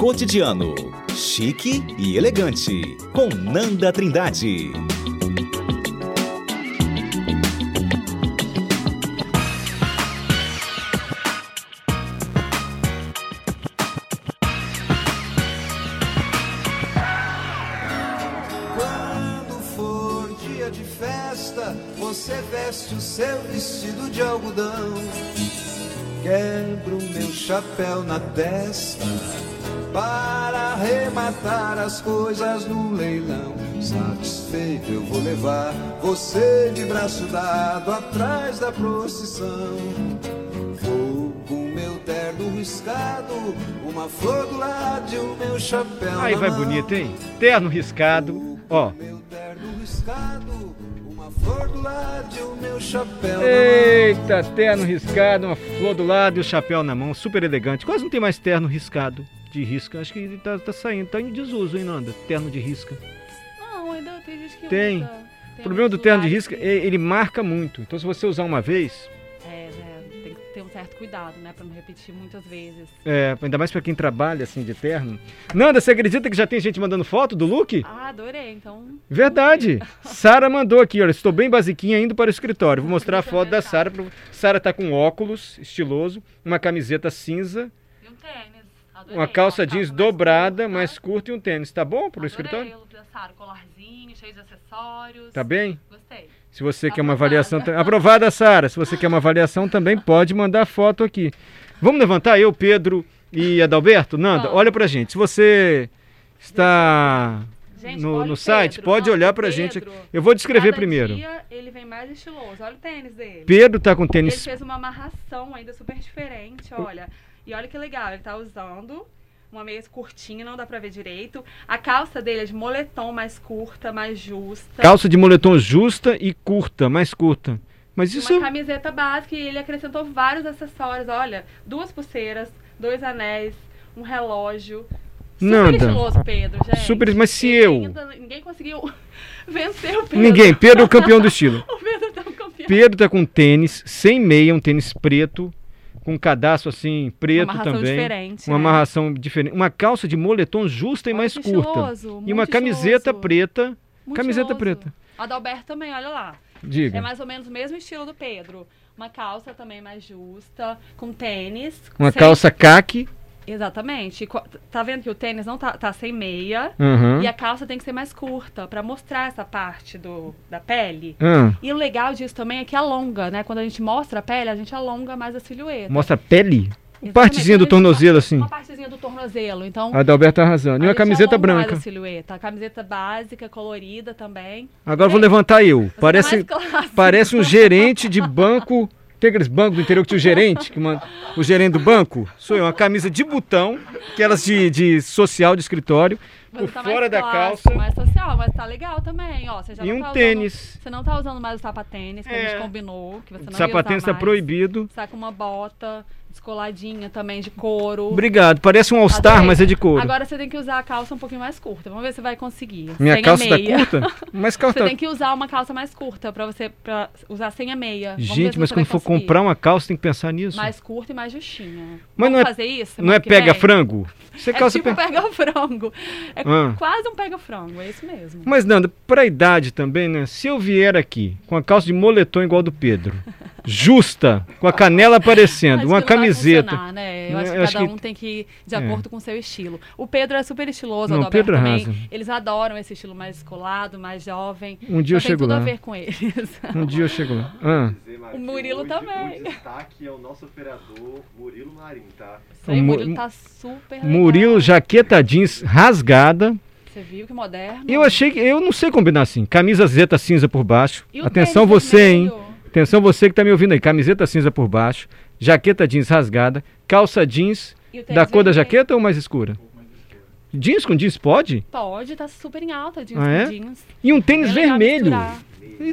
cotidiano. Chique e elegante. Com Nanda Trindade. Quando for dia de festa, você veste o seu vestido de algodão. Quebro meu chapéu na testa para arrematar as coisas no leilão. Satisfeito, eu vou levar você de braço dado atrás da procissão. Vou com meu terno riscado, uma flor do lado e o meu chapéu. Aí vai bonito, hein? Terno riscado. Ó. Meu terno riscado, Eita, terno riscado, uma flor do lado e o chapéu na mão, super elegante. Quase não tem mais terno riscado de risca. Acho que tá, tá saindo, tá em desuso, hein, Nanda? Terno de risca. Não, ainda tem gente que Tem. usa. O problema do terno de risca que- é ele marca muito. Então se você usar uma vez, ter um certo cuidado, né, pra não repetir muitas vezes. é, ainda mais pra quem trabalha assim de terno. Nanda, você acredita que já tem gente mandando foto do look? Ah, adorei, então... Verdade. Sara mandou aqui, olha, estou bem basiquinha indo para o escritório. Vou mostrar a foto da. Sara. Sara tá com óculos estiloso, uma camiseta cinza, E um tênis, adorei. uma calça jeans mais dobrada, mais curta e um tênis. Tá bom para o Adorei escritório? Sara, colarzinho, cheio de acessórios. Tá bem? Gostei. Se você quer uma Aprovada. avaliação. Aprovada, Sara. Se você quer uma avaliação, também pode mandar foto aqui. Vamos levantar eu, Pedro e Adalberto? Nanda, Vamos. olha pra gente. Se você está Gente, no, no site, Pedro. pode olhar pra gente. Pedro, Eu vou descrever primeiro. dia ele vem mais estiloso. Olha o tênis dele. Pedro tá com Ele tênis. fez uma amarração ainda super diferente, olha. E olha que legal, ele tá usando uma meia curtinha, não dá pra ver direito. A calça dele é de moletom mais curta, mais justa. Calça de moletom justa e curta, mais curta. Mas isso. Uma camiseta básica e ele acrescentou vários acessórios, olha. Duas pulseiras, dois anéis, um relógio. Super Nanda. estiloso, Pedro, gente. Super, mas se eu- ainda- ninguém conseguiu vencer o Pedro. Ninguém. Pedro é o campeão do estilo. O Pedro tá um campeão. Pedro tá com tênis, sem meia, um tênis preto, com um cadastro assim, preto Uma amarração também. diferente, Uma né? amarração diferente. Uma calça de moletom justa e Olha mais curta. estiloso, E uma camiseta estiloso. preta. Muito camiseta estiloso. preta. Adalberto também, olha lá. Diga. É mais ou menos o mesmo estilo do Pedro. Uma calça também mais justa, com tênis. Uma sem- calça caque. Exatamente. Tá vendo que o tênis não tá, tá sem meia. Aham. E a calça tem que ser mais curta, pra mostrar essa parte do, da pele. Ah, E o legal disso também é que alonga, né? Quando a gente mostra a pele, a gente alonga mais a silhueta. mostra a pele. Exatamente. Partezinha do a tornozelo, assim. Uma partezinha do tornozelo. Então, Adalberto tá arrasando. E a uma camiseta branca. a silhueta. A camiseta básica, colorida também. Agora eu vou levantar eu. Você Parece, clássico. parece um gerente de banco. Tem aqueles bancos do interior que tinha o gerente, que manda, o gerente do banco? Sou eu, uma camisa de botão, aquelas de, de social de escritório, Você por tá fora da clássico, calça Mais social, mas tá legal também, ó. Você já e um tá tênis. Usando, você não tá usando mais o sapatênis que a É. gente combinou, que você não Sapatênis tá mais. proibido. Tá com uma bota descoladinha também de couro. Obrigado. Parece um All-Star, mas é de couro. Agora você tem que usar a calça um pouquinho mais curta. Vamos ver se vai conseguir. Minha sem calça tá curta? Mas calça Você tá... tem que usar uma calça mais curta pra você pra usar sem a meia. Vamos Gente, mas quando for conseguir. comprar uma calça, tem que pensar nisso. mais curta e mais justinha. Mas Vamos não é- fazer isso? Não é vem? pega-frango? Você É calça tipo pe- pega-frango. É Ah. quase um pega-frango, é isso mesmo. Mas, Nanda, pra idade também, né? Se eu vier aqui com a calça de moletom igual do Pedro, justa, com a canela aparecendo, Acho uma camiseta. né? Eu acho que eu acho cada que- um tem que ir de É. acordo com o seu estilo. O Pedro é super estiloso, Não, o Pedro também. arrasa. Eles adoram esse estilo mais descolado, mais jovem. Um dia eu Então tem chego tudo lá. a ver com eles. Um dia eu chego lá. Ah, O Murilo também. O destaque é o nosso operador Murilo Marim, tá? Isso aí, O o Mu- Murilo tá super legal. Murilo, jaqueta jeans rasgada. Você viu que moderno? Eu achei que. Eu não sei combinar assim. Camisa zeta cinza por baixo. E Atenção você, hein? Atenção você que tá me ouvindo aí. Camiseta cinza por baixo. Jaqueta jeans rasgada. Calça jeans da cor da jaqueta ou mais escura? Jeans com jeans pode? Pode, tá super em alta jeans Ah, com é? jeans. E um tênis legal vermelho. misturar.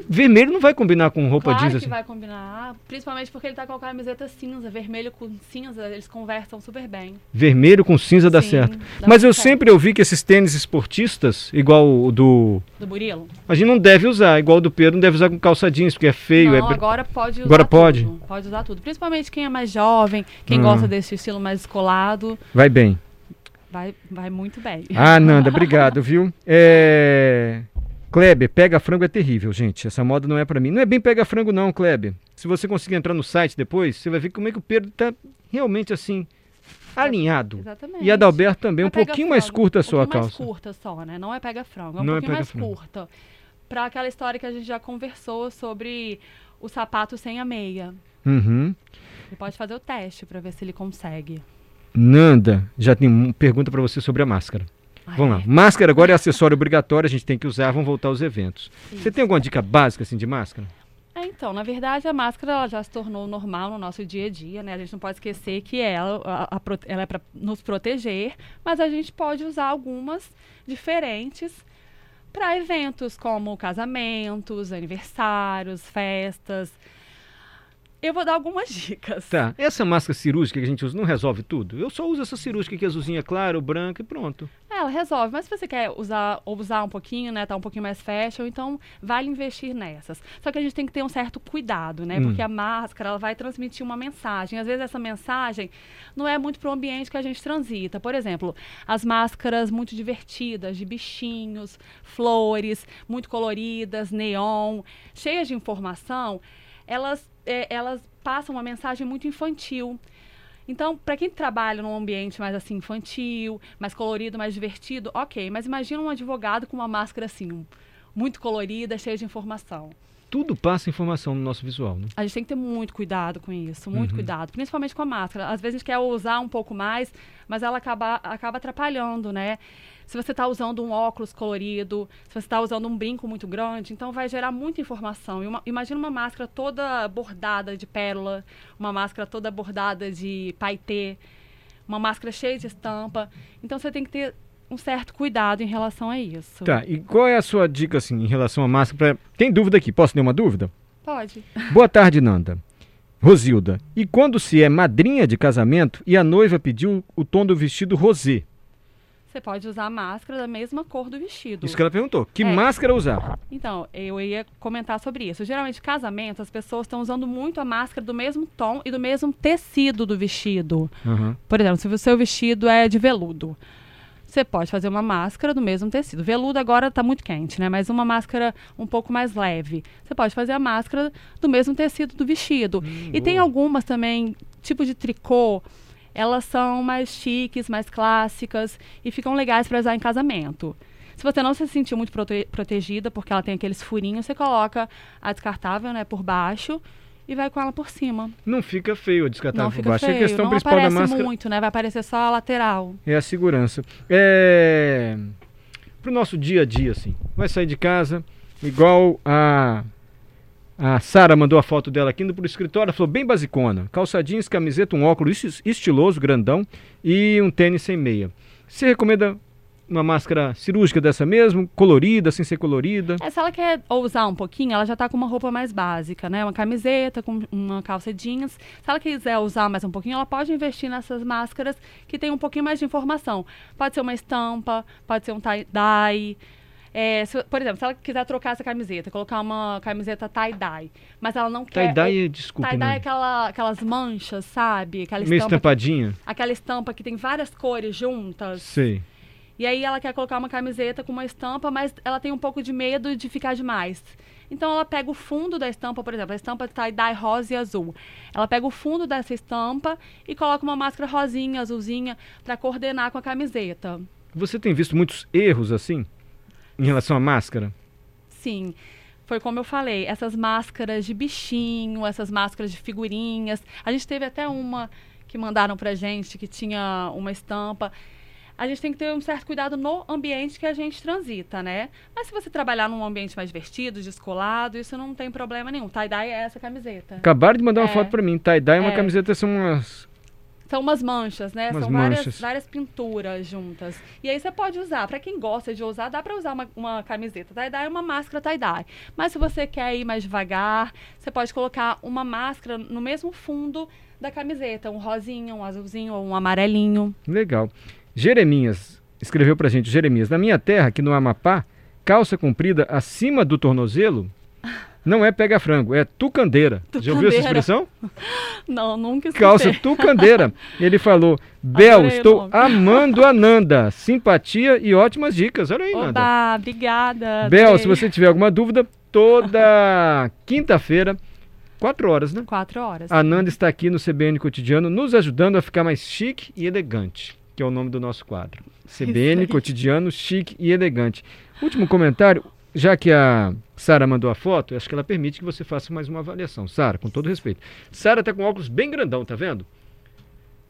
Vermelho não vai combinar com roupa Claro jeans que assim. vai combinar, principalmente porque ele tá com a camiseta cinza, vermelho com cinza, eles conversam super bem. Vermelho com cinza dá Sim, certo. dá Mas eu certo. sempre ouvi que esses tênis esportistas, igual o do. Do Murilo? A gente não deve usar, igual o do Pedro, não deve usar com calça jeans, porque é feio. Não, é... agora pode usar Agora pode? tudo. Pode usar tudo. Principalmente quem é mais jovem, quem Hum. gosta desse estilo mais descolado. Vai bem. Vai, vai muito bem. Ah, Nanda, obrigado, viu? É... Kleber, pega frango é terrível, gente. Essa moda não é pra mim. Não é bem pega frango não, Kleber. Se você conseguir entrar no site depois, você vai ver como é que o Pedro tá realmente assim alinhado. Exatamente. E a Dalberto também, Não um é pega pouquinho mais frango, curta a um sua pouquinho calça. mais curta só, né? Não é pega frango, é um Não é pouquinho mais pega frango. curta. Pra aquela história que a gente já conversou sobre o sapato sem a meia. Uhum. Ele pode fazer o teste pra ver se ele consegue. Nanda, já tem uma pergunta pra você sobre a máscara. Vamos lá. Máscara agora é acessório obrigatório, a gente tem que usar, vamos voltar aos eventos. Você tem alguma dica básica assim de máscara? É, então, na verdade, a máscara ela já se tornou normal no nosso dia a dia, né? A gente não pode esquecer que ela, a- a ela é para nos proteger, mas a gente pode usar algumas diferentes para eventos como casamentos, aniversários, festas. Eu vou dar algumas dicas. Tá. Essa máscara cirúrgica que a gente usa não resolve tudo? Eu só uso essa cirúrgica aqui, azulzinha claro, branca e pronto. É, Ela resolve, mas se você quer usar ou usar um pouquinho, né, tá um pouquinho mais fashion, então vale investir nessas. Só que a gente tem que ter um certo cuidado, né? Hum. Porque a máscara, ela vai transmitir uma mensagem. Às vezes essa mensagem não é muito pro ambiente que a gente transita. Por exemplo, as máscaras muito divertidas, de bichinhos, flores, muito coloridas, neon, cheias de informação, elas é, elas passam uma mensagem muito infantil. Então, para quem trabalha num ambiente mais assim infantil, mais colorido, mais divertido, ok. Mas imagina um advogado com uma máscara assim, muito colorida, cheia de informação. Tudo passa informação no nosso visual, né? A gente tem que ter muito cuidado com isso, muito Uhum. cuidado, principalmente com a máscara. Às vezes a gente quer usar um pouco mais, mas ela acaba, acaba atrapalhando, né? Se você está usando um óculos colorido, se você está usando um brinco muito grande, então vai gerar muita informação. Uma- imagina uma máscara toda bordada de pérola, uma máscara toda bordada de paetê, uma máscara cheia de estampa. Então você tem que ter um certo cuidado em relação a isso. Tá, e qual é a sua dica assim em relação à máscara? Pra... Tem dúvida aqui? Posso ter uma dúvida? Pode. Boa tarde, Nanda. Rosilda, e quando se é madrinha de casamento e a noiva pediu o tom do vestido rosé? Você pode usar a máscara da mesma cor do vestido. Isso que ela perguntou. Que É. máscara usar? Então, eu ia comentar sobre isso. Geralmente, casamento, as pessoas estão usando muito a máscara do mesmo tom e do mesmo tecido do vestido. Aham. Por exemplo, se o seu vestido é de veludo, você pode fazer uma máscara do mesmo tecido. Veludo agora está muito quente, né? Mas uma máscara um pouco mais leve. Você pode fazer a máscara do mesmo tecido do vestido. e tem algumas também, tipo de tricô, elas são mais chiques, mais clássicas e ficam legais para usar em casamento. Se você não se sentir muito prote- protegida, porque ela tem aqueles furinhos, você coloca a descartável, né, por baixo e vai com ela por cima. Não fica feio a descartável não por fica baixo. feio, a questão não principal da máscara muito, né? Vai aparecer só a lateral. é a segurança. É... Pro nosso dia a dia, assim. Vai sair de casa, igual a. A Sara mandou a foto dela aqui indo pro escritório, falou bem basicona. Calça jeans, camiseta, um óculos esti- estiloso, grandão e um tênis sem meia. Você recomenda uma máscara cirúrgica dessa mesmo? Colorida, sem ser colorida? É, se ela quer ousar um pouquinho, ela já tá com uma roupa mais básica, né? Uma camiseta com uma calça jeans. Se ela quiser usar mais um pouquinho, ela pode investir nessas máscaras que tem um pouquinho mais de informação. Pode ser uma estampa, pode ser um tie-dye. É, se- por exemplo, se ela quiser trocar essa camiseta, colocar uma camiseta tie-dye, mas ela não quer... Tie-dye, desculpa, Tie-dye é aquela, aquelas manchas, sabe? Aquela Meio estampa, estampadinha? aquela estampa que tem várias cores juntas. Sei. E aí ela quer colocar uma camiseta com uma estampa, mas ela tem um pouco de medo de ficar demais. Então ela pega o fundo da estampa, por exemplo, a estampa tie-dye rosa e azul. Ela pega o fundo dessa estampa e coloca uma máscara rosinha, azulzinha, para coordenar com a camiseta. Você tem visto muitos erros assim? Em relação à máscara? Sim. Foi como eu falei, essas máscaras de bichinho, essas máscaras de figurinhas. A gente teve até uma que mandaram pra gente que tinha uma estampa. A gente tem que ter um certo cuidado no ambiente que a gente transita, né? Mas se você trabalhar num ambiente mais divertido, descolado, isso não tem problema nenhum. Tie-dye é essa camiseta. Acabaram de mandar uma É. foto pra mim. Tie-dye é uma É. camiseta, são umas. São umas manchas, né? Umas São várias, manchas. várias pinturas juntas. E aí você pode usar. Pra quem gosta de usar, dá pra usar uma, uma camiseta tie-dye e uma máscara tie-dye. Mas se você quer ir mais devagar, você pode colocar uma máscara no mesmo fundo da camiseta. Um rosinha, um azulzinho ou um amarelinho. Legal. Jeremias escreveu pra gente: Jeremias, na minha terra, aqui no Amapá, calça comprida acima do tornozelo Não é pega frango, é tucandeira. Já ouviu essa Tucandeira. expressão? Não, nunca escutei. Calça tucandeira. Ele falou: Bel, Adorei estou amando a Nanda. Simpatia e ótimas dicas. Olha aí, Nanda. Oba, obrigada. Bel, adorei. se você tiver alguma dúvida, toda quinta-feira, quatro horas, né? Quatro horas. A Nanda está aqui no CBN Cotidiano, nos ajudando a ficar mais chique e elegante, que é o nome do nosso quadro. CBN. Cotidiano, chique e elegante. Último comentário, já que a Sara mandou a foto, acho que ela permite que você faça mais uma avaliação. Sara, com todo respeito. Sara tá com óculos bem grandão, tá vendo?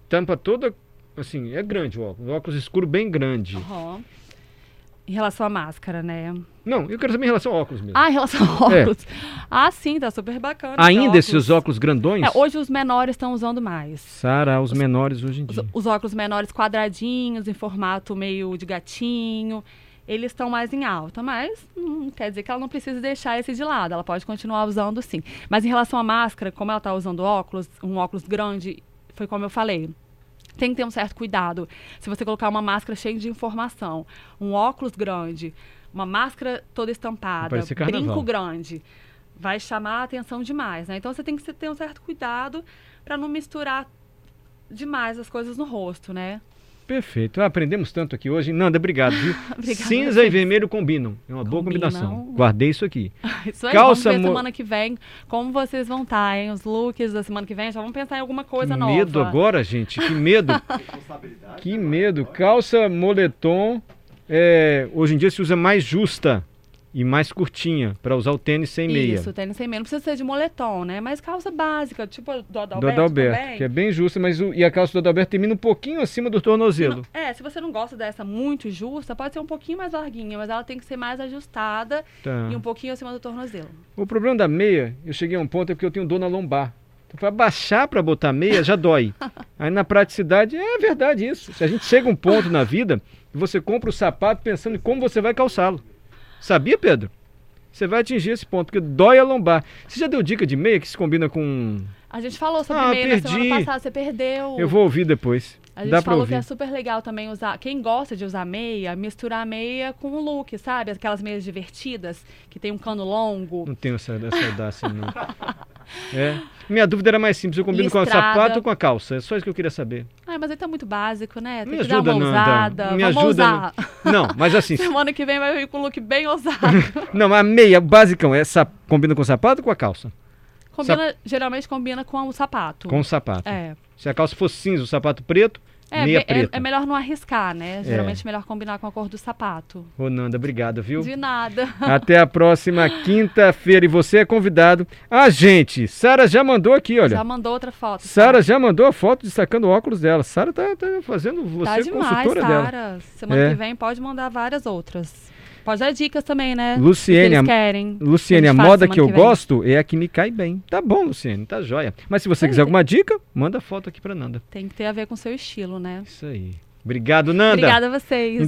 Tampa toda, assim, é grande o óculos, óculos escuro bem grande. Aham. Em relação à máscara, né? Não, eu quero saber em relação ao óculos mesmo. Ah, em relação ao É. óculos. Ah, sim, tá super bacana. esse Ainda esses óculos grandões? É, hoje os menores estão usando mais. Sara, os menores hoje em Os, dia. os óculos menores quadradinhos, em formato meio de gatinho, eles estão mais em alta, mas não quer dizer que ela não precisa deixar esse de lado, ela pode continuar usando sim. Mas em relação à máscara, como ela está usando óculos, um óculos grande, foi como eu falei. Tem que ter um certo cuidado. Se você colocar uma máscara cheia de informação, um óculos grande, uma máscara toda estampada, brinco grande, vai chamar a atenção demais, né? Então você tem que ter um certo cuidado para não misturar demais as coisas no rosto, né? Perfeito. Aprendemos tanto aqui hoje. Nanda, obrigado? Obrigada Cinza e vocês. vermelho combinam. É uma boa Combinam. combinação. Guardei isso aqui. Isso aí, Calça vamos ver mo- semana que vem como vocês vão estar, hein? Os looks da semana que vem, já vamos pensar em alguma coisa que nova. medo agora, gente. Que medo. Que medo. Calça moletom. é, hoje em dia se usa mais justa e mais curtinha para usar o tênis sem meia. Isso, tênis sem meia. Não precisa ser de moletom, né? Mas calça básica, tipo do Adalberto, do Adalberto, também. que é bem justa, mas o- e a calça do Adalberto termina um pouquinho acima do tornozelo. É, se você não gosta dessa muito justa, pode ser um pouquinho mais larguinha, mas ela tem que ser mais ajustada Tá. e um pouquinho acima do tornozelo. O problema da meia, eu cheguei a um ponto é porque eu tenho dor na lombar. Então, para baixar para botar meia já dói. Aí na praticidade é verdade isso. Se a gente chega a um ponto na vida você compra o sapato pensando em como você vai calçá-lo. Sabia, Pedro? Você vai atingir esse ponto, porque dói a lombar. Você já deu dica de meia que se combina com. A gente falou sobre Ah, meia na perdi. semana passada, você perdeu. Eu vou ouvir depois. A gente Dá falou que é super legal também usar. Quem gosta de usar meia, misturar meia com o look, sabe? Aquelas meias divertidas, que tem um cano longo. Não tenho essa, essa audácia, não. É. Minha dúvida era mais simples. Eu combino com o Listrada. sapato ou com a calça? É só isso que eu queria saber. Ah, mas aí tá muito básico, né? Tem Me que ajuda, dar uma ousada. Me Vamos ajuda, usar. Não, mas assim. Semana que vem vai vir com um look bem ousado. não, a meia, basicão, é sa- combina com o sapato ou com a calça? Combina, Geralmente combina com o sapato. Com o sapato. É. Se a calça fosse cinza, o sapato preto, É, meia é, preta. é melhor não arriscar, né? Geralmente é melhor combinar com a cor do sapato. Ô, Nanda, obrigado, viu? De nada. Até a próxima quinta-feira. E você é convidado. Ah, gente, Sara já mandou aqui, olha. Já mandou outra foto. Sara já mandou a foto destacando o óculos dela. Sara tá, tá fazendo você Tá demais, consultora dela. Sara. Semana É. que vem pode mandar várias outras. Pode dar dicas também, né? Luciene, que querem. Luciene, a a moda que eu vem. gosto é a que me cai bem. Tá bom, Luciene, tá joia. Mas se você É, quiser tem- alguma dica, manda foto aqui pra Nanda. Tem que ter a ver com o seu estilo, né? Isso aí. Obrigado, Nanda. Obrigada a vocês.